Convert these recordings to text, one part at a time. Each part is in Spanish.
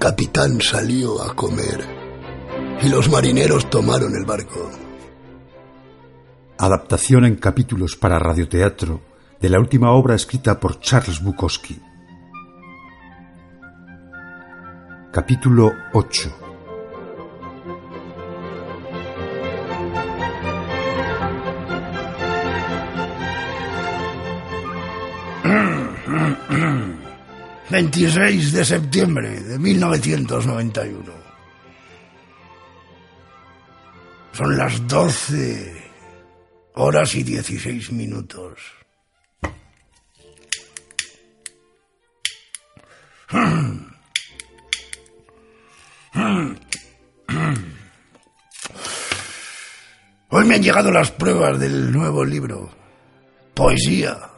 Capitán salió a comer y los marineros tomaron el barco. Adaptación en capítulos para radioteatro de la última obra escrita por Charles Bukowski. Capítulo 8 26 de septiembre de 1991. Son las 12 horas y 16 minutos. Hoy me han llegado las pruebas del nuevo libro. Poesía.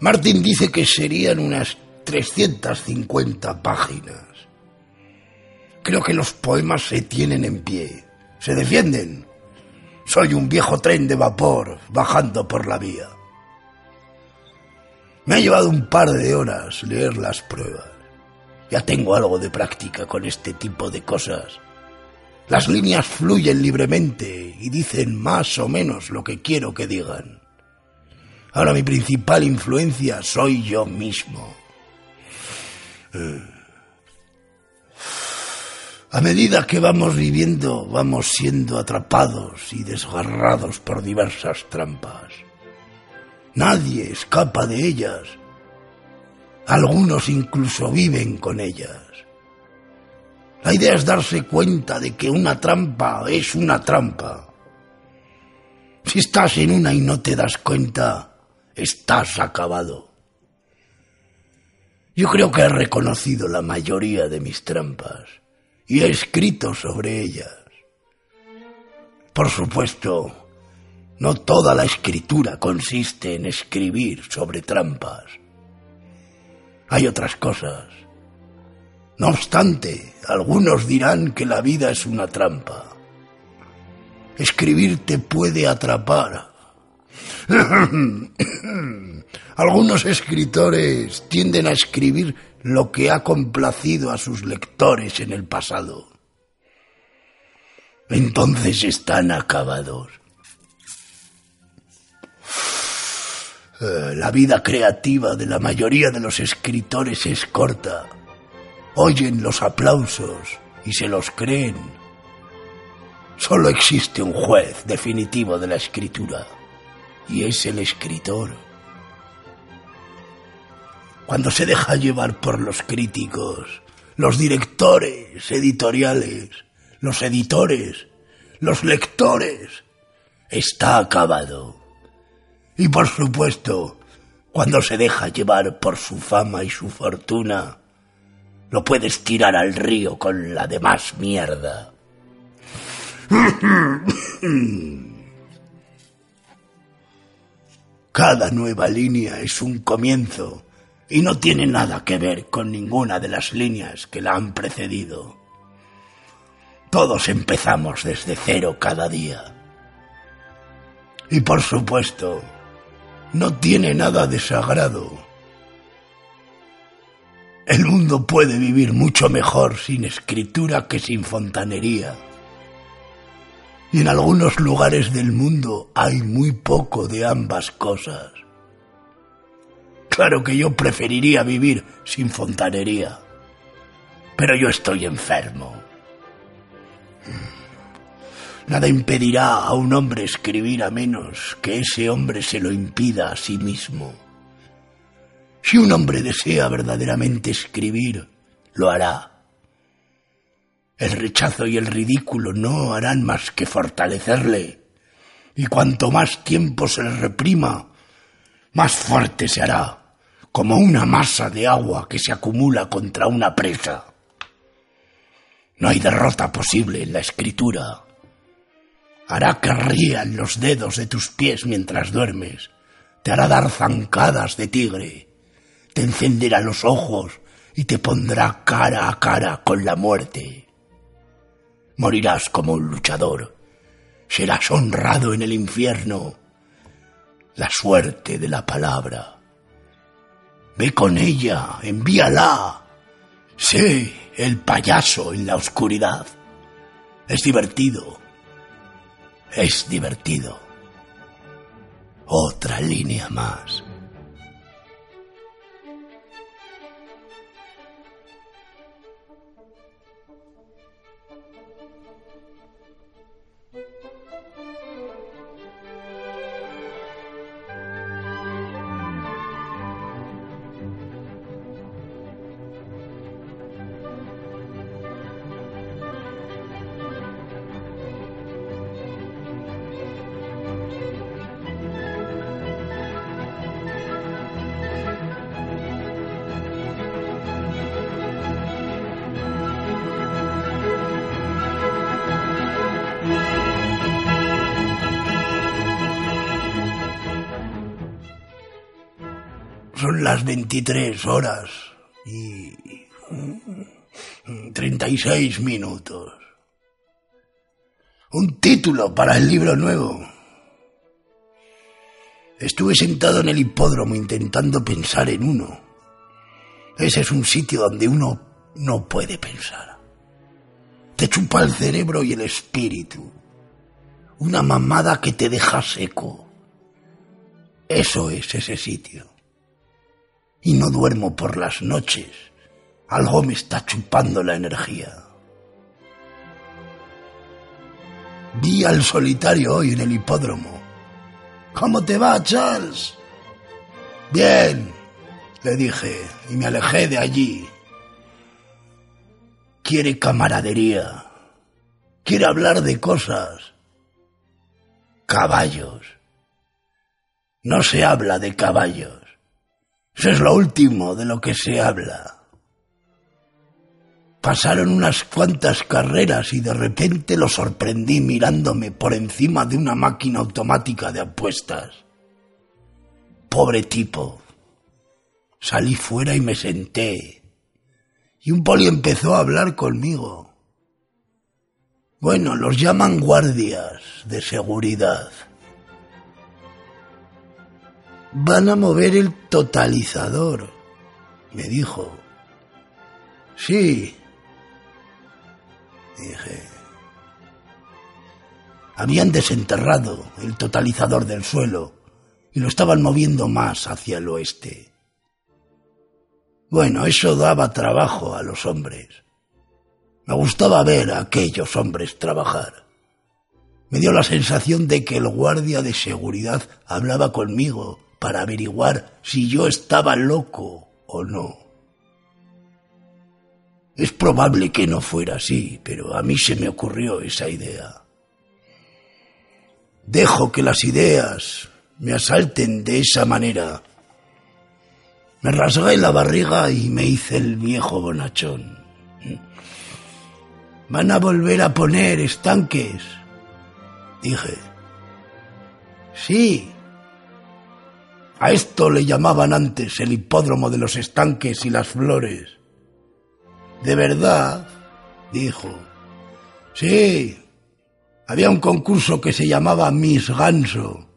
Martin dice que serían unas 350 páginas. Creo que los poemas se tienen en pie, se defienden. Soy un viejo tren de vapor bajando por la vía. Me ha llevado un par de horas leer las pruebas. Ya tengo algo de práctica con este tipo de cosas. Las líneas fluyen libremente y dicen más o menos lo que quiero que digan. Ahora mi principal influencia soy yo mismo. Eh. A medida que vamos viviendo, vamos siendo atrapados y desgarrados por diversas trampas. Nadie escapa de ellas. Algunos incluso viven con ellas. La idea es darse cuenta de que una trampa es una trampa. Si estás en una y no te das cuenta, estás acabado. Yo creo que he reconocido la mayoría de mis trampas y he escrito sobre ellas. Por supuesto, no toda la escritura consiste en escribir sobre trampas. Hay otras cosas. No obstante, algunos dirán que la vida es una trampa. Escribir te puede atrapar. Algunos escritores tienden a escribir lo que ha complacido a sus lectores en el pasado. Entonces están acabados. La vida creativa de la mayoría de los escritores es corta. Oyen los aplausos y se los creen. Solo existe un juez definitivo de la escritura y es el escritor. Cuando se deja llevar por los críticos, los directores editoriales, los editores, los lectores, está acabado. Y por supuesto, cuando se deja llevar por su fama y su fortuna, lo puedes tirar al río con la demás mierda. Cada nueva línea es un comienzo y no tiene nada que ver con ninguna de las líneas que la han precedido. Todos empezamos desde cero cada día. Y por supuesto, no tiene nada de sagrado. El mundo puede vivir mucho mejor sin escritura que sin fontanería. Y en algunos lugares del mundo hay muy poco de ambas cosas. Claro que yo preferiría vivir sin fontanería. Pero yo estoy enfermo. Nada impedirá a un hombre escribir a menos que ese hombre se lo impida a sí mismo. Si un hombre desea verdaderamente escribir, lo hará. El rechazo y el ridículo no harán más que fortalecerle. Y cuanto más tiempo se le reprima, más fuerte se hará, como una masa de agua que se acumula contra una presa. No hay derrota posible en la escritura. Hará que rían los dedos de tus pies mientras duermes. Te hará dar zancadas de tigre. Te encenderá los ojos y te pondrá cara a cara con la muerte. Morirás como un luchador. Serás honrado en el infierno. La suerte de la palabra. Ve con ella, envíala. Sí, el payaso en la oscuridad. Es divertido. Es divertido. Otra línea más. Las 23 horas y 36 minutos. Un título para el libro nuevo. Estuve sentado en el hipódromo intentando pensar en uno. Ese es un sitio donde uno no puede pensar. Te chupa el cerebro y el espíritu. Una mamada que te deja seco. Eso es ese sitio y no duermo por las noches. Algo me está chupando la energía. Vi al solitario hoy en el hipódromo. ¿Cómo te va, Charles? Bien, le dije, y me alejé de allí. Quiere camaradería. Quiere hablar de cosas. Caballos. No se habla de caballos. Eso es lo último de lo que se habla. Pasaron unas cuantas carreras y de repente lo sorprendí mirándome por encima de una máquina automática de apuestas. Pobre tipo. Salí fuera y me senté. Y un poli empezó a hablar conmigo. Bueno, los llaman guardias de seguridad. Van a mover el totalizador, me dijo. Sí, dije. Habían desenterrado el totalizador del suelo y lo estaban moviendo más hacia el oeste. Bueno, eso daba trabajo a los hombres. Me gustaba ver a aquellos hombres trabajar. Me dio la sensación de que el guardia de seguridad hablaba conmigo para averiguar si yo estaba loco o no. Es probable que no fuera así, pero a mí se me ocurrió esa idea. Dejo que las ideas me asalten de esa manera. Me rasgué la barriga y me hice el viejo bonachón. ¿Van a volver a poner estanques? Dije. Sí, a esto le llamaban antes el hipódromo de los estanques y las flores. De verdad, dijo. Sí, había un concurso que se llamaba Miss Ganso.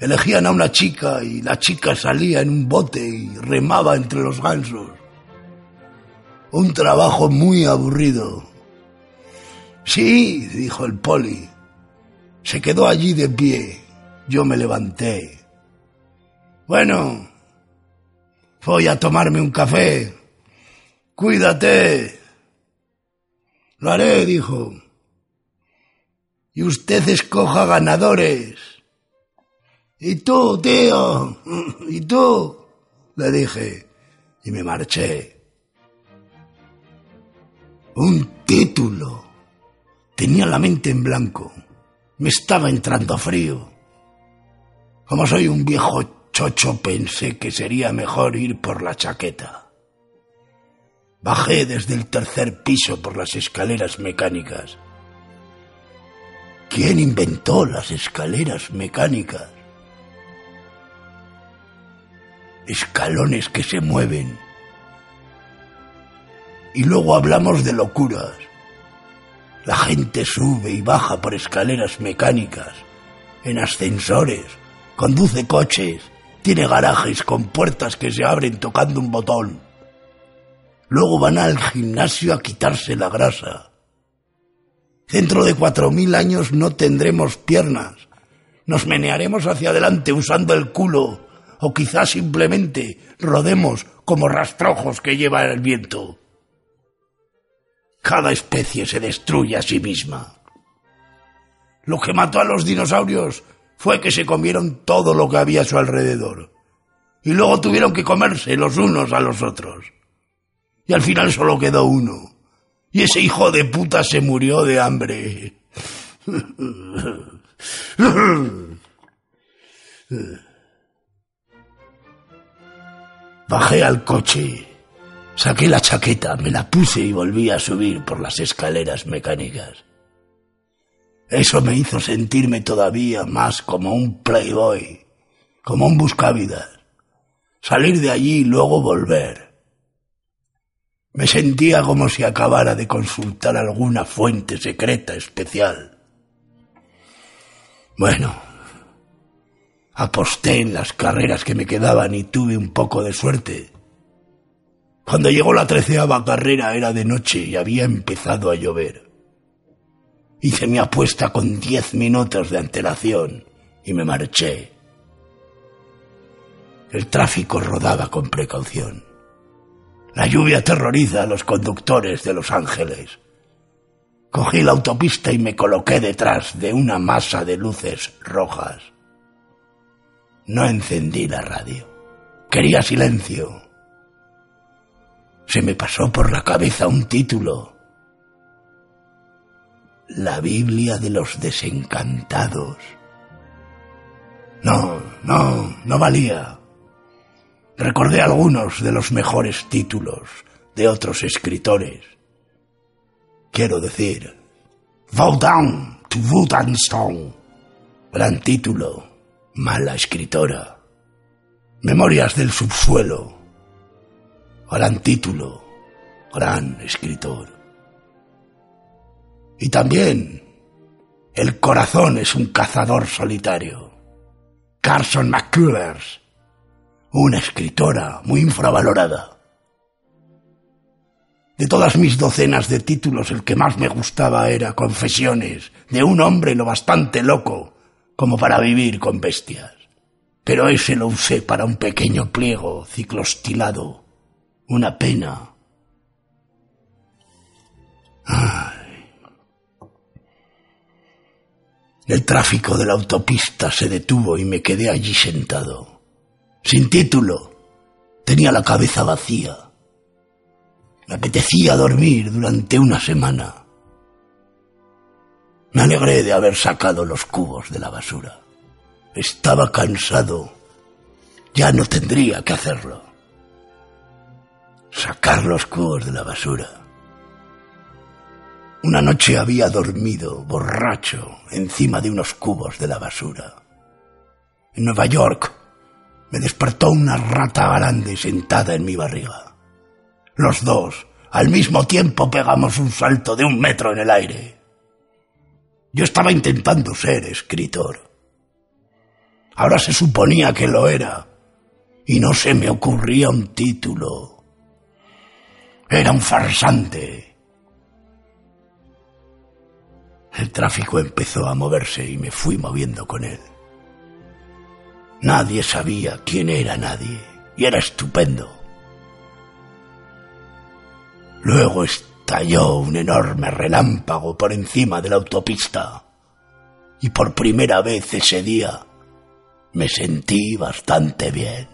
Elegían a una chica y la chica salía en un bote y remaba entre los gansos. Un trabajo muy aburrido. Sí, dijo el poli. Se quedó allí de pie. Yo me levanté. Bueno, voy a tomarme un café. Cuídate. Lo haré, dijo. Y usted escoja ganadores. ¿Y tú, tío? ¿Y tú? Le dije. Y me marché. Un título. Tenía la mente en blanco. Me estaba entrando frío. Como soy un viejo chocho pensé que sería mejor ir por la chaqueta. Bajé desde el tercer piso por las escaleras mecánicas. ¿Quién inventó las escaleras mecánicas? Escalones que se mueven. Y luego hablamos de locuras. La gente sube y baja por escaleras mecánicas, en ascensores, conduce coches, tiene garajes con puertas que se abren tocando un botón. Luego van al gimnasio a quitarse la grasa. Dentro de cuatro mil años no tendremos piernas. Nos menearemos hacia adelante usando el culo o quizás simplemente rodemos como rastrojos que lleva el viento. Cada especie se destruye a sí misma. Lo que mató a los dinosaurios fue que se comieron todo lo que había a su alrededor. Y luego tuvieron que comerse los unos a los otros. Y al final solo quedó uno. Y ese hijo de puta se murió de hambre. Bajé al coche, saqué la chaqueta, me la puse y volví a subir por las escaleras mecánicas. Eso me hizo sentirme todavía más como un playboy, como un buscavidas. Salir de allí y luego volver. Me sentía como si acabara de consultar alguna fuente secreta especial. Bueno, aposté en las carreras que me quedaban y tuve un poco de suerte. Cuando llegó la treceava carrera era de noche y había empezado a llover. Hice mi apuesta con diez minutos de antelación y me marché. El tráfico rodaba con precaución. La lluvia aterroriza a los conductores de Los Ángeles. Cogí la autopista y me coloqué detrás de una masa de luces rojas. No encendí la radio. Quería silencio. Se me pasó por la cabeza un título. La Biblia de los desencantados. No, no, no valía. Recordé algunos de los mejores títulos de otros escritores. Quiero decir, Down to Wood and Stone. Gran título, mala escritora. Memorias del subsuelo. Gran título, gran escritor. Y también, El corazón es un cazador solitario. Carson McCullers una escritora muy infravalorada. De todas mis docenas de títulos, el que más me gustaba era Confesiones de un hombre lo bastante loco como para vivir con bestias. Pero ese lo usé para un pequeño pliego ciclostilado. Una pena. El tráfico de la autopista se detuvo y me quedé allí sentado sin título. Tenía la cabeza vacía. Me apetecía dormir durante una semana. Me alegré de haber sacado los cubos de la basura. Estaba cansado. Ya no tendría que hacerlo. Sacar los cubos de la basura. Una noche había dormido, borracho, encima de unos cubos de la basura. En Nueva York me despertó una rata grande sentada en mi barriga. Los dos, al mismo tiempo, pegamos un salto de un metro en el aire. Yo estaba intentando ser escritor. Ahora se suponía que lo era, y no se me ocurría un título. Era un farsante. El tráfico empezó a moverse y me fui moviendo con él. Nadie sabía quién era nadie, y era estupendo. Luego estalló un enorme relámpago por encima de la autopista, y por primera vez ese día me sentí bastante bien.